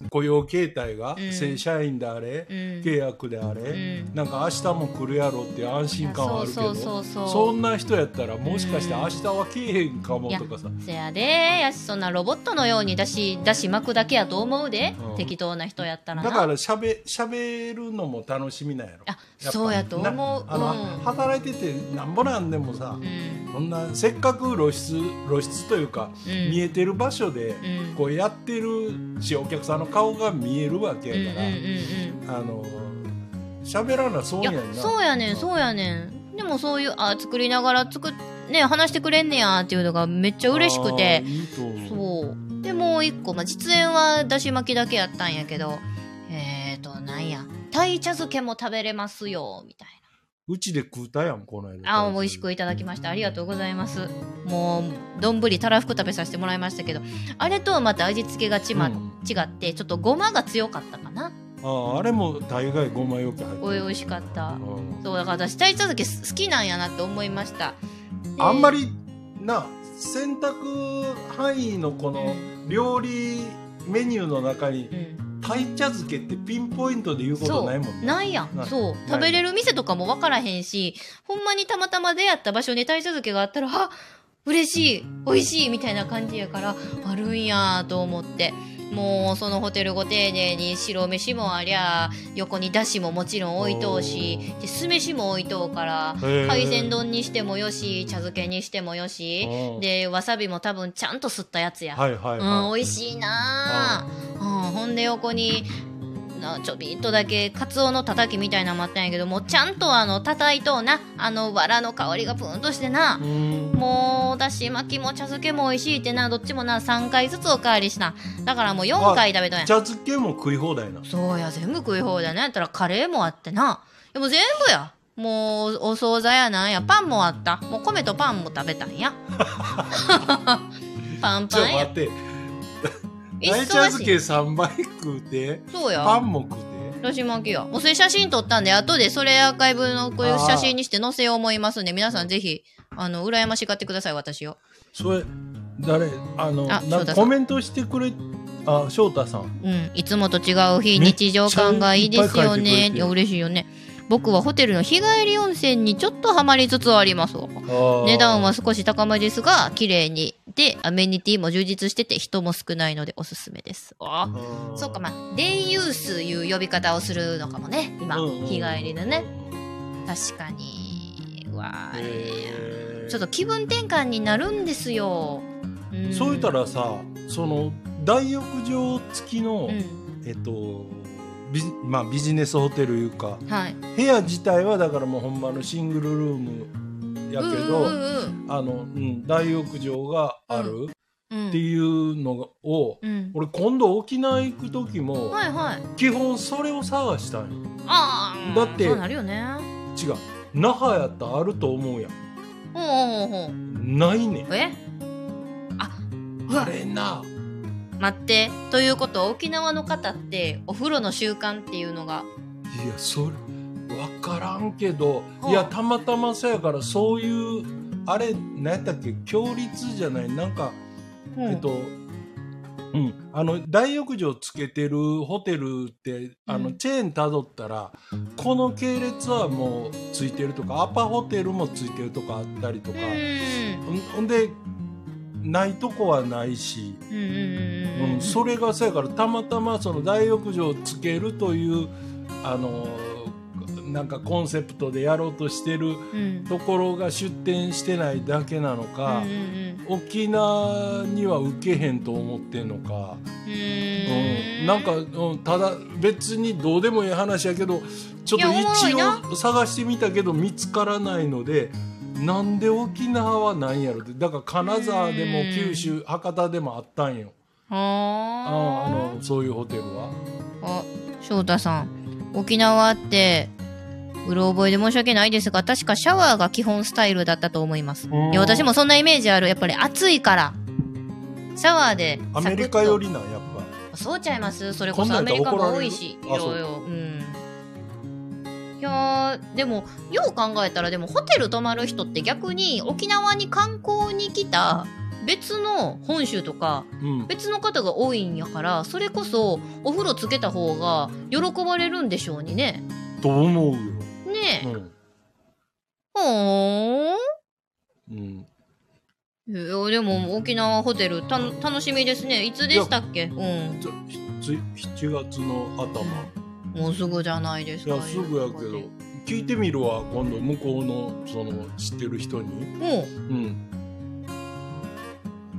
雇用形態がうん。正社員であれ、うん。契約であれ、うん。なんか明日も来るやろって安心感はあるけどそうそうそうそう。そんな人やったらもしかして明日は来えへんかもとかさ、せやで。やしそんなロボットのようにだしだし巻くだけやと思うで、うん。適当な人やったらな。だからしゃべしゃべるのも楽しみなんやろ。あそうやと思う。なあの、うん。働いててなんぼなんでもさ、うん。そんなせっかく露出露出というか、うん。見えてる場所で、うん。こうやってるしお客さんの顔が見えるわけうんうんやから、うんうん。あの喋らなそういややんな。そうやねんそうやねん。でもそういうあ作りながら作っね話してくれんねやっていうのがめっちゃ嬉しくて。そう。でもう一個、まあ、実演はだし巻きだけやったんやけどえーとなんや鯛茶漬けも食べれますよみたいうちで食うたやんこの間。なあ美味しくいただきました。ありがとうございます。もう丼たらふく食べさせてもらいましたけど。あれとはまた味付けがちま、うん。違ってちょっとごまが強かったかな。あーあれも大概ごまよく入ってる。おい美味しかった。うん。そうだから私鯛茶漬け好きなんやなって思いました。であんまりな選択範囲のこの料理メニューの中にうん鯛茶漬けってピンポイントで言うことないもんね。ないやん。そう。食べれる店とかも分からへんしほんまにたまたま出会った場所に鯛茶漬けがあったらあ嬉しい美味しいみたいな感じやからあるんやと思ってもうそのホテルご丁寧に白飯もありゃ横にだしももちろん置いとうしで酢飯も置いとうから海鮮丼にしてもよし茶漬けにしてもよしうんでわさびも多分ちゃんと吸ったやつや、はいはいうん、はい、美味しいなあ、うん、ほんで横になちょびっとだけカツオのたたきみたいなのもあったんやけどもうちゃんとあの叩いとうなあの藁の香りがプーンとしてな、うん。もうだし巻きも茶漬けも美味しいってなどっちもな3回ずつおかわりしただからもう4回食べたんや。茶漬けも食い放題なそうや全部食い放題。なんやったらカレーもあってな。でも全部や。もうお惣菜やなんや。パンもあった。もう米とパンも食べたんや。[laughs] パンちょパンや待って忙鯛茶漬け3杯食うてそうやパンも食うてだし巻きや。もうそれ写真撮ったんで、後でそれアーカイブのこういう写真にして載せよう思いますんで、皆さんぜひ、あの、羨ましがってください、私を。それ誰？あのあなコメントしてくれあ翔太さんうん。いつもと違う非日常感がいいですよね。いや、嬉しいよね。僕はホテルの日帰り温泉にちょっとハマりつつあります。値段は少し高めですが、綺麗に。で、アメニティも充実してて、人も少ないのでおすすめです。あそうか、まあ、デイユースいう呼び方をするのかもね、今、日帰りでね。確かに。うわちょっと気分転換になるんですよ。んそう言ったらさその大浴場付きの、うん。えっとビジまあビジネスホテルいうかはい。部屋自体はだからもうほんまのシングルルームやけど、あの、うん、大浴場があるうん。っていうのを、うん。俺今度沖縄行く時も、はいはい。基本それを探したんよああ。だってそうなるよね。違う那覇やったらあると思うやんほうほうほう。ないねんえ？あ、うあわ、れな待って。ということは沖縄の方ってお風呂の習慣っていうのが、いやそれ分からんけど、はあいやたまたまさやからそういうあれ何やったっけ？強立じゃない？なんか、えっとうん、あの大浴場つけてるホテルってあの、うん。チェーンたどったらこの系列はもうついてるとかアパホテルもついてるとかあったりとか、うん。んでないとこはないし、うんそれがさやからたまたまその大浴場をつけるというあのなんかコンセプトでやろうとしてるうん。ところが出店してないだけなのか、沖縄には受けへんと思ってんのか、うん。うんなんか、うん、ただ別にどうでもいい話やけどちょっと一な。応探してみたけど見つからないのでなんで沖縄はないんやろって。だから金沢でもうん。九州博多でもあったんよ。あはあのそういうホテルは。あ翔太さん。沖縄ってうろ覚えで申し訳ないですが確かシャワーが基本スタイルだったと思います。うん。いや私もそんなイメージある。やっぱり暑いから。シャワーでアメリカよりなんやっぱ。そうちゃいます。それこそアメリカも多いしいろいろ。うんいやーでもよう考えたらでもホテル泊まる人って逆に沖縄に観光に来た別の本州とかうん、別の方が多いんやからそれこそお風呂つけた方が喜ばれるんでしょうにね。と思うよ。ねえ、うん。ほーん。うん、いやでも沖縄ホテルた楽しみですね。いつでしたっけ？うん。ちょつ7月の頭。もうすぐじゃないですかいやすぐやけど聞いてみるわ今度向こうのその知ってる人に。もううん。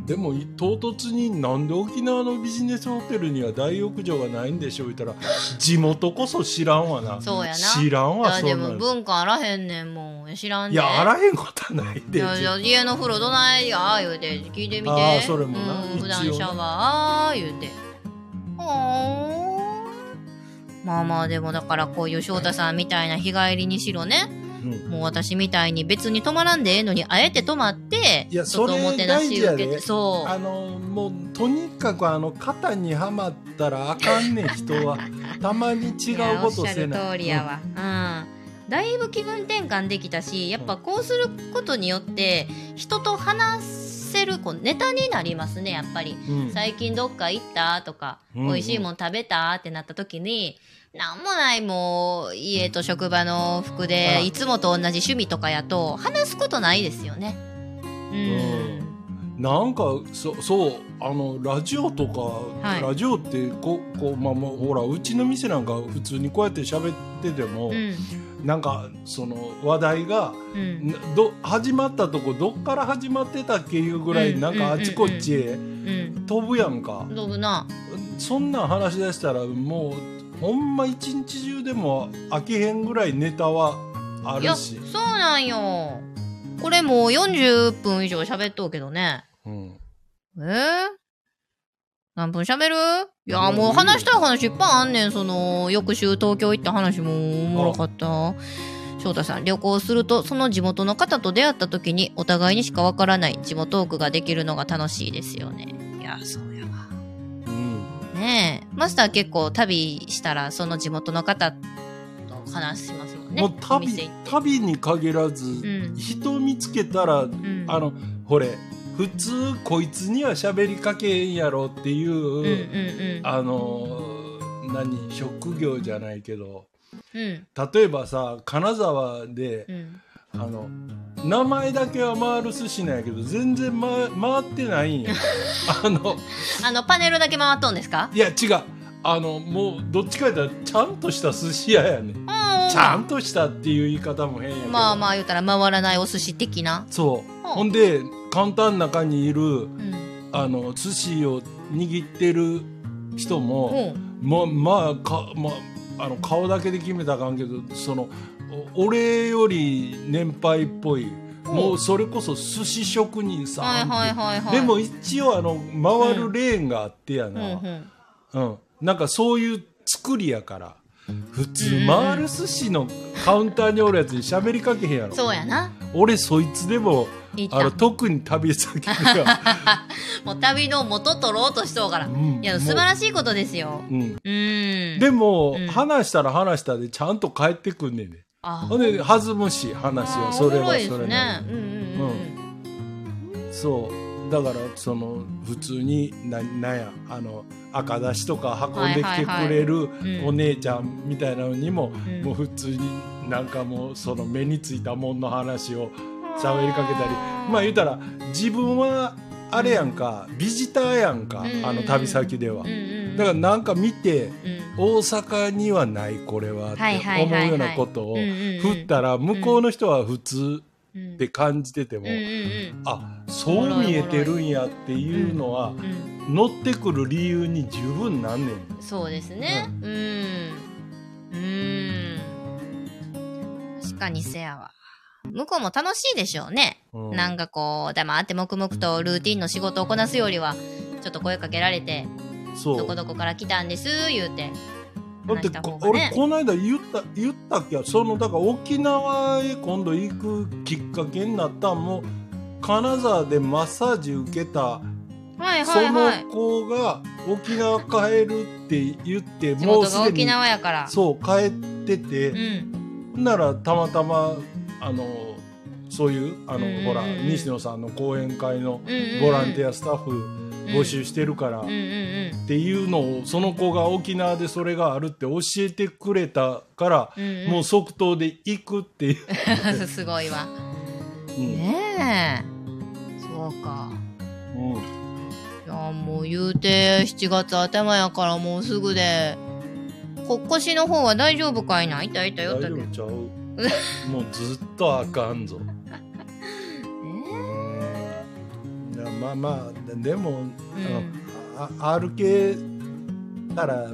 でもい唐突になんで沖縄のビジネスホテルには大浴場がないんでしょう言ったら [laughs] 地元こそ知らんわな。そうやな知らんいやでもわそんなん。文化あらへんねんもん知らんねいやあらへんことはないで。いや家の風呂どないや言うて聞いてみてあーそれもなうん、普段シャワー言うてほーんまあまあでもだからこういう翔太さんみたいな日帰りにしろね。うん。もう私みたいに別に泊まらんでええのにあえて泊まってちょっとおもてなし受けてそう。あのもうとにかくあの肩にはまったらあかんねん人は。[laughs] たまに違うことせな。いやおっしゃる通りやわ。うん、だいぶ気分転換できたしやっぱこうすることによって人と話せるこうネタになりますねやっぱり。うん。最近どっか行った？とか、うん美味しいもん食べた？ってなった時になんもないもう家と職場の服あでいつもと同じ趣味とかやと話すことないですよね。うん、なんかそそうあのラジオとか、はい。ラジオってここう、まあ、まあほらうちの店なんか普通にこうやって喋ってても、うんなんかその話題がうん。など始まったとこどっから始まってたっけいうぐらい、うんなんかあちこちへうん飛ぶやんか、どうな。そんなん話し出したらもうほんま一日中でも飽きへんぐらいネタはあいやるし。そうなんよ。これもう40分以上喋っとうけどね。うん。えー、何分喋る？いやうんもう話したい話いっぱいあんねんその翌週東京行った話もおもろかった。翔太さん旅行するとその地元の方と出会った時にお互いにしかわからない地元トークができるのが楽しいですよね。いやそうやわ。うん。ねえ。マスター結構旅したらその地元の方と話しますもんね。おもう旅旅に限らず、ん。人見つけたらうん。あのほれ普通こいつには喋りかけへんやろっていう、うんうんうん。あの何職業じゃないけど。うん。例えばさ金沢でう、ん。あの名前だけは回る寿司なんやけど全然、ま、回ってないんや。[laughs] あのあのパネルだけ回っとんですか？いや違う。あのもうどっちか言ったらちゃんとした寿司屋やねん。うん。ちゃんとしたっていう言い方も変やけど。まあまあ言うたら回らないお寿司的な。そう。うん。ほんで簡単中にいるうん。あの寿司を握ってる人も、う。んままあか、まあ、あの顔だけで決めたらあかんけどそのお俺より年配っぽい、もうそれこそ寿司職人さんはいはいでも一応あの回るレーンがあってやうん。な、うん。うん。なんかそういう作りやから普通うん回る寿司のカウンターにおるやつに喋りかけへんやろ、そうやな。俺そいつでもあの特に旅先では、[laughs] もう旅の元取ろうとしとうから。うん。いや、素晴らしいことですよ。もううん。うーん。でも、うん。話したら話したでちゃんと帰ってくんねんであ。ほんで弾むし話はそれはそれねな。そう。だからその普通にななんやあの赤だしとか運んできてくれるうん。お姉ちゃんみたいなのにも、うん。もう普通になんかもうその目についたもんの話を喋りかけたり。まあ言うたら自分はあれやんか、ビジターやんか、うん。あの旅先では、うんうん。だからなんか見てうん。大阪にはないこれはって思うようなことをうんうんうん振ったら向こうの人は普通うん。って感じてても、うんうんあそう見えてるんやっていうのはうんうん。乗ってくる理由に十分なんねん。そうですね。うん。うん。確かにせやわ。向こうも楽しいでしょうね。うんなんかこう、黙って黙々とルーティンの仕事をこなすよりは、ちょっと声かけられて、そうどこどこから来たんです、言うて。だってね俺この間言った言ったっけ？そのだから沖縄へ今度行くきっかけになったんも金沢でマッサージ受けたはいはいそはいの。子が沖縄帰るって言ってもうすでに縄やから。そう帰ってて、うん。ならたまたまあのそういうあの、うんほら西野さんの講演会のボランティアスタッフ募集してるから、っていうのをその子が沖縄でそれがあるって教えてくれたから、うんうん。もう即答で行くっていう、う [laughs] すごいわ。うん。ねえ。そうか。うん。いやもう言うて7月頭やからもうすぐで。こ腰の方は大丈夫かいな？痛い痛い大痛い痛い丈夫ちゃう [laughs] もうずっとあかんぞ。え [laughs] うん。いやまあまあでも、うん。あのあ歩けたら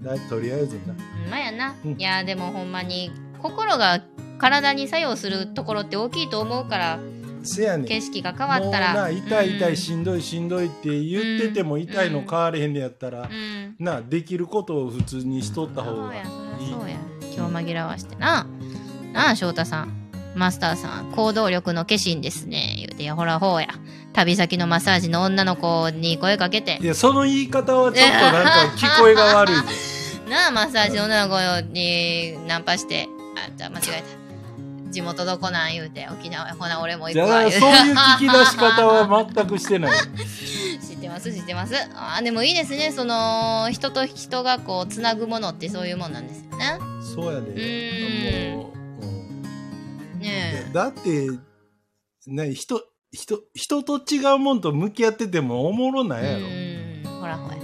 だとりあえずな。ー、まあやな、うん。いやでもほんまに心が体に作用するところって大きいと思うからせやねん。景色が変わったもうらな痛い痛うん。いしんどいしんどいって言ってても痛いの変われへんねやったら、うん。なできることを普通にしとった方がいい。そうやそうや。今日紛らわしてななあ翔太さん。マスターさん行動力の化身ですね。言うてほらほうや。旅先のマッサージの女の子に声かけて。いやその言い方はちょっとなんか聞こえが悪いぞ [laughs] なあマッサージの女の子にナンパして。あじゃあ間違えた。地元どこなん言うて沖縄ほな俺も行くわ。言うそういう聞き出し方は全くしてない。[laughs] 知ってます知ってます。あーでもいいですね。その人と人がこうつなぐものってそういうもんなんですよね。そうやで。ーん。もう、うんねだってね人人人と違うもんと向き合っててもおもろなえいやろ、うん。ほらほら。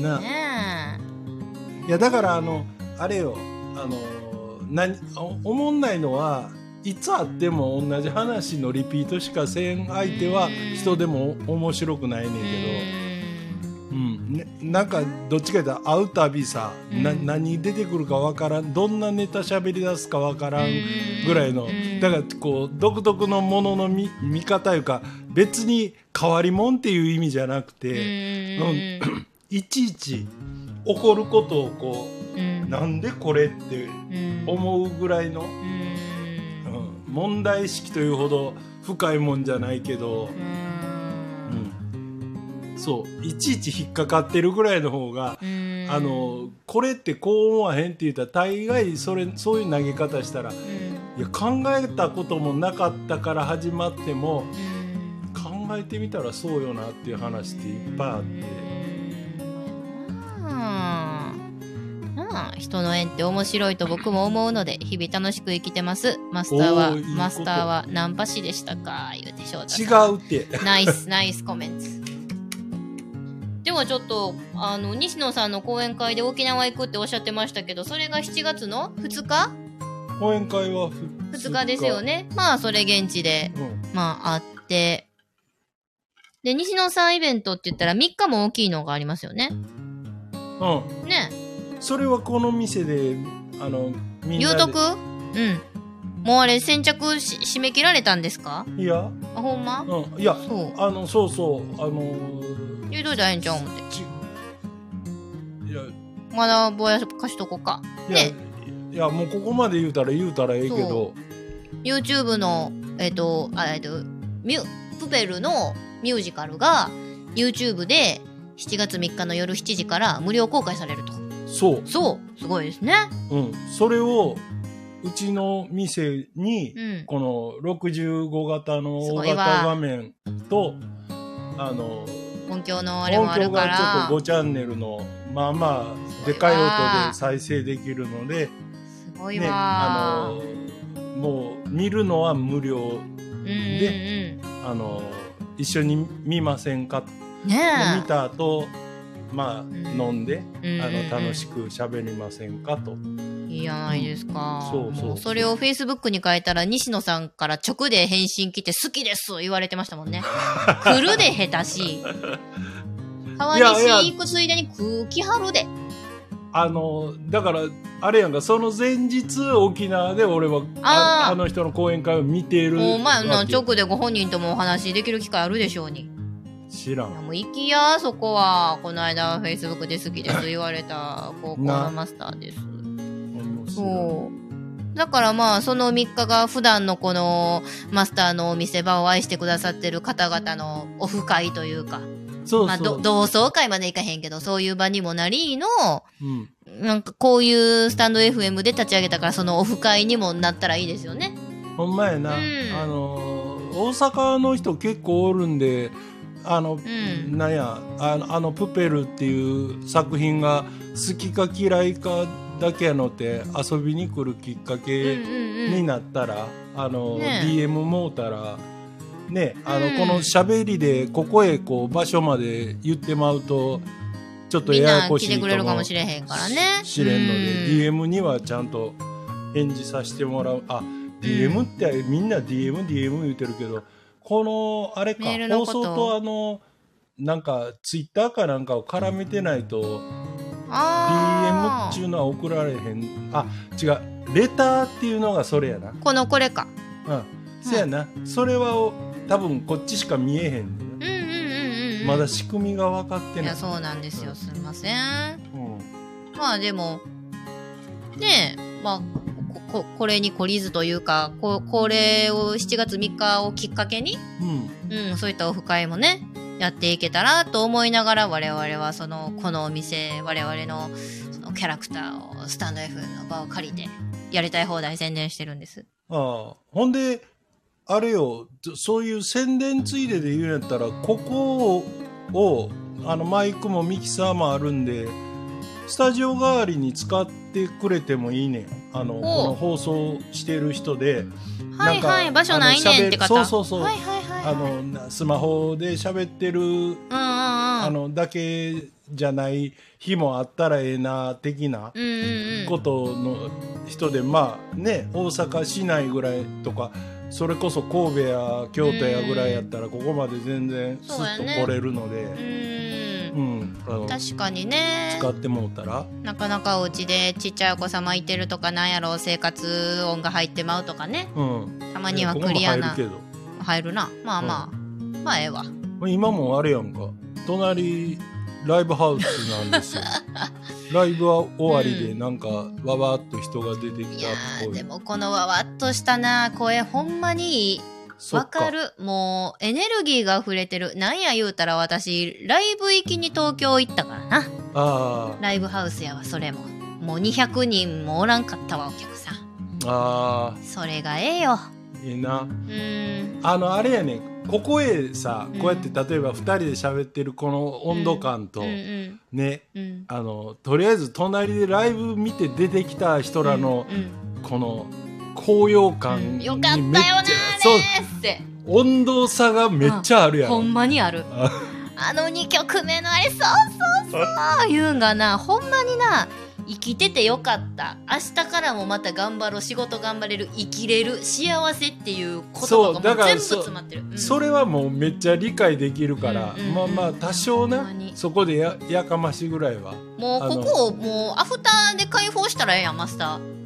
なねいやだからあのあれよ。あの何おおもんないのはいつあっても同じ話のリピートしかせん相手は人でも面白くないねんえけど、うん。ね、なんかどっちかというと会うたびさ、なうん。何出てくるかわからんどんなネタ喋り出すかわからんぐらいのうん。だからこう独特のものの見見方いうか別に変わりもんっていう意味じゃなくて、うん。いちいち起こることをこうん。うなんでこれってうん。思うぐらいの、うん。うん問題意識というほど深いもんじゃないけど、うんうんそういちいち引っかかってるぐらいの方が、うん。あのこれってこう思わへんって言ったら大概それそういう投げ方したらうん。いや考えたこともなかったから始まってもうん。考えてみたらそうよなっていう話っていっぱいあって。人の縁って面白いと僕も思うので日々楽しく生きてます。マスターはマスターはナンパ師でしたか言うて翔太違うって。ナイスナイスコメントでもちょっとあの西野さんの講演会で沖縄行くっておっしゃってましたけどそれが7月の2日？講演会は2日ですよ。ね。まあそれ現地でうん。まああって。で西野さんイベントって言ったら3日も大きいのがありますよね。うん。ね。それはこの店で、あの、みんなで。言うとくうん。もうあれ先着し締め切られたんですか？いや、あほんま？うん。いや、そう。あの、そうそう、あのー、言うといたらええんちゃう思って。ちいや、まだぼやかしとこうか。いや、いや、もうここまで言うたら言うたらええけど、YouTube のえっ、とあえっ、とミュプペルのミュージカルが YouTube で7月3日の夜7時から無料公開されると。そう。そう。すごいですね。うん。それを、うちの店に、うん。この65型の大型画面と、あの、音響のあれも音響あるから。がちょっと5チャンネルの、まあまあ、でかい音で再生できるので、すごいね、わ、あの、もう見るのは無料、うんうんであの、一緒に見ませんか、うんねえ。見た後、まあ、ん飲んで、あの、楽しく喋りませんかと。いいじゃないですか。そうそうもそれを Facebook に書いたら、西野さんから直で返信来て、好きです言われてましたもんね。[laughs] 来るで下手し。川西行くついでに空気張るで。あの、だから、あれやんか、その前日、沖縄で俺は、あの人の講演会を見てるもう前直でご本人ともお話できる機会あるでしょうに。知らん。いやもう行きや、そこは。この間 Facebook で好きです言われた [laughs] 高校のマスターです。そう。だからまあ、その3日が普段のこのマスターのお店場を愛してくださってる方々のオフ会というか、まあ、そうそう。ど同窓会までいかへんけど、そういう場にもなりの、うん。なんかこういうスタンド FM で立ち上げたから、そのオフ会にもなったらいいですよね。ほんまやな。うんあの、大阪の人結構おるんで、あの、んなんや、あの、あのプペルっていう作品が好きか嫌いかだけやのって遊びに来るきっかうんけ。になったら、あの、ね DM もうたら、ね、あの、うんこの喋りでここへこう場所まで言ってまうと、ちょっとややこしいかもしれへんからね。知れんので、うん DM にはちゃんと返事させてもらう。あ、DM ってみんな DM、DM 言うてるけど、この、あれか放送とあの、なんか、ツイッターかなんかを絡めてないと、DM っていうのは送られへん。あ、違う。レターっていうのがそれやな。このこれか。うん。そやな。それはお多分こっちしか見えへんねんうんうんうんうんうん。まだ仕組みが分かってない。いや、そうなんですよ。すいません。うん。まあでも、ねえ、まあ、こここれに懲りずというか、ここれを7月3日をきっかけに、うん。うん、そういったオフ会もね、やっていけたらと思いながら我々はその、このお店、我々のそのキャラクターをスタンド FM の場を借りて、やりたい放題宣伝してるんです。ああ。ほんで、あれよ、そそういう宣伝ついでで言うんやったら、ここを、あの、マイクもミキサーもあるんで、スタジオ代わりに使ってくれてもいいねん。あの、この放送してる人で。はいはい、場所ないねんって方。そうそうそうはいはいはい、はい。あの、なスマホで喋ってる、うんうんうん。あの、だけじゃない日もあったらええな、的な。うんうんうん。ことの人でまあね大阪市内ぐらいとかそれこそ神戸や京都やぐらいやったらここまで全然スッと来れるのうでー。うんん、あの確かにね。使ってもうたら？なかなかお家でちっちゃいお子様いてるとかなんやろ生活音が入ってまうとかね。うん。たまにはクリアな。入るな。まあまあ、まあええわ。今もあれやんか。隣ライブハウスなんですよ。[laughs] ライブは終わりでなんかわわっと人が出ていきやたっぽい。ーでもこのわわっとしたな声ほんまにいいわかる。もうエネルギーが溢れてる。なんや言うたら私ライブ行きに東京行ったからな。あライブハウスやわそれも。もう200人もおらんかったわお客さん。ー。あそれがええよ。ーいいな。うーん。あのあれやね。ここへさうん。こうやって例えば2人で喋ってるこの温度感と、ね。うん。あのとりあえず隣でライブ見て出てきた人らのこの高揚感によかったよめっちゃなそう。ーって温度差がめっちゃあるやろ。ほんまにある。あ。あの2曲目のあれそうそうそう言う。んがなほんまにな生きててよかった。明日からもまた頑張ろう。仕事頑張れる。生きれる。幸せっていう言葉そうがもう全部詰まってる、うん。それはもうめっちゃ理解できるから、うんうんうん。まあまあ多少なそこでややかましぐらいは。もうここをもうアフターで開放したらええやんマスター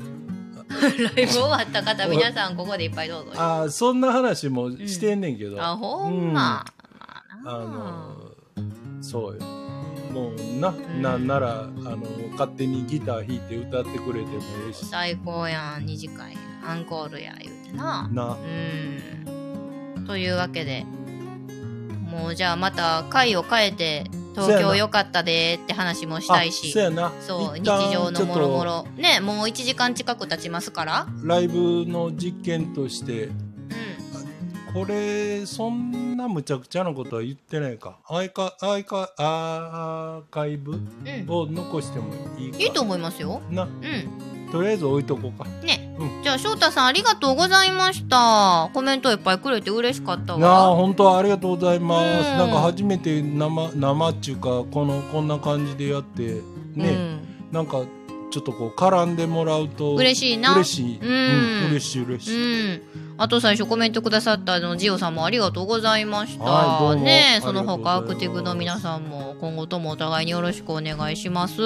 ライブ終わった方皆さんここでいっぱいどうぞ。あーそんな話もしてんねんけど、あほんま、まあな。あのそうよ。もうな、んなん。ならあの勝手にギター弾いて歌ってくれてもええし。最高やん二次会。アンコールや言うてな。な。うん。というわけでもうじゃあまた回を変えて東京良かったでって話もしたいあしそうやな。そう日常のもろもろねもう1時間近く経ちますから。ライブの実験として。うん。これそんなむちゃくちゃなことは言ってないか。アーカアーカアーカイブうん。を残してもいいか。いいと思いますよ。な。うんとりあえず置いとこうか。ね、うじゃあ翔太さんありがとうございました。コメントいっぱいくれて嬉しかったなあわ本当ありがとうございます、うん。なんか初めて生生っちゅうかこのこんな感じでやってね、うん。なんかちょっとこう絡んでもらうと嬉しいな。嬉しい、うん。嬉しい嬉しい、うん。あと最初コメントくださったあのジオさんもありがとうございました。はいねその他アクティブの皆さんも今後ともお互いによろしくお願いします。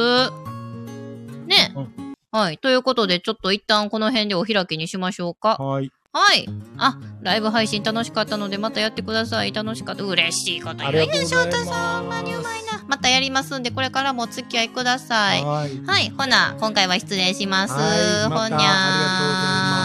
ね、うはい。ということでちょっと一旦この辺でお開きにしましょうか。はいはい。あ、ライブ配信楽しかったのでまたやってください。楽しかった。嬉しいことあ言うね、翔太さん。ほんまにうまいな。またやりますんでこれからもお付き合いください。はいはい。ほな、今回は失礼します。はいまたほにゃー。